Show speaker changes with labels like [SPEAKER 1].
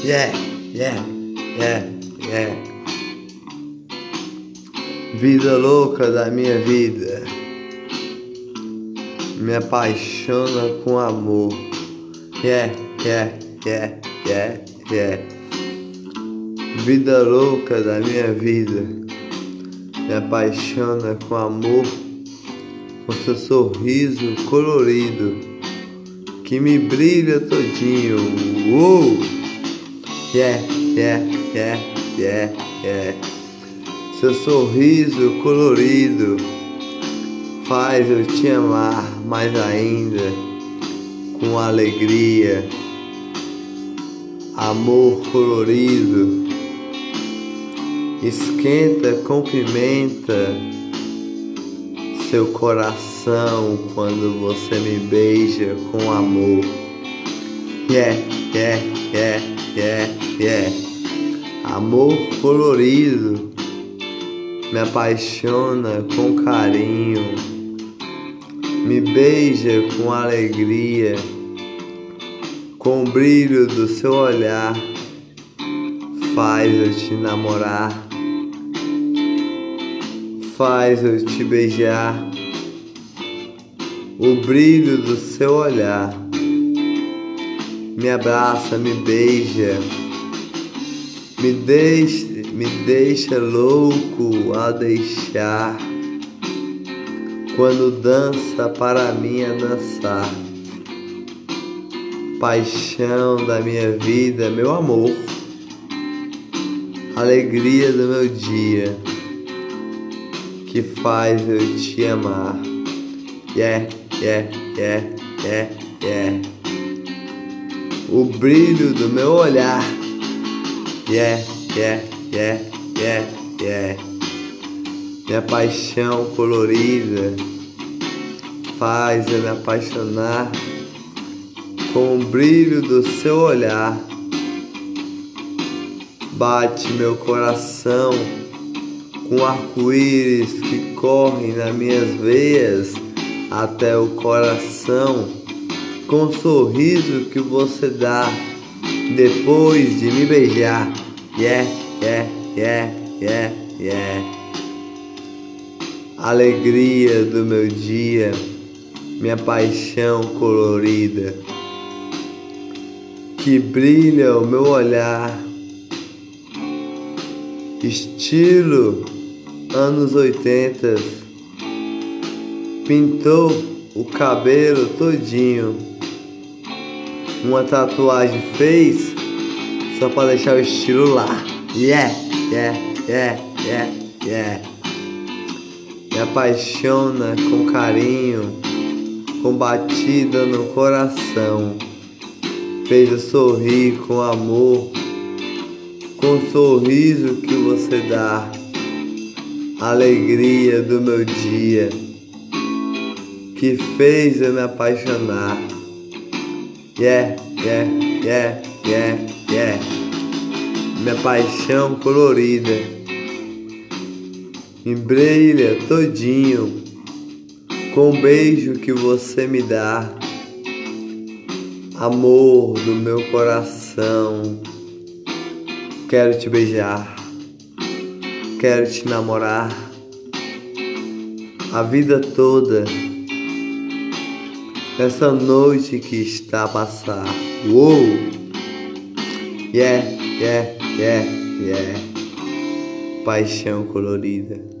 [SPEAKER 1] Yeah, yeah, yeah, yeah. Vida louca da minha vida. Me apaixona com amor. Yeah, yeah, yeah, yeah, yeah. Vida louca da minha vida. Me apaixona com amor. Com seu sorriso colorido que me brilha todinho. Uou! Yeah, yeah, yeah, yeah, yeah. Seu sorriso colorido faz eu te amar mais ainda, com alegria, amor colorido. Esquenta com pimenta seu coração quando você me beija com amor. Yeah, yeah, yeah yeah, yeah. Amor colorido. Me apaixona com carinho, me beija com alegria, com o brilho do seu olhar, faz eu te namorar, faz eu te beijar, o brilho do seu olhar me abraça, me beija, me deixa, me deixa louco a deixar. Quando dança para mim a dançar, paixão da minha vida, meu amor, alegria do meu dia, que faz eu te amar. Yeah, yeah, yeah, yeah, yeah o brilho do meu olhar. Yeah, yeah, yeah, yeah, yeah. Minha paixão colorida faz eu me apaixonar com o brilho do seu olhar. Bate meu coração com arco-íris que correm nas minhas veias até o coração com o sorriso que você dá depois de me beijar. Yeah, yeah, yeah, yeah, yeah. Alegria do meu dia, minha paixão colorida, que brilha o meu olhar, estilo anos 80, pintou o cabelo todinho uma tatuagem fez só para deixar o estilo lá. Yeah, yeah, yeah, yeah, yeah. Me apaixona com carinho, com batida no coração. Fez eu sorrir com amor, com o sorriso que você dá. Alegria do meu dia, que fez eu me apaixonar yeah, yeah, yeah, yeah, yeah. Minha paixão colorida. Me brilha todinho com o beijo que você me dá, amor do meu coração. Quero te beijar, quero te namorar. A vida toda nessa noite que está a passar. Uou! Yeah, yeah, yeah, yeah. Paixão colorida.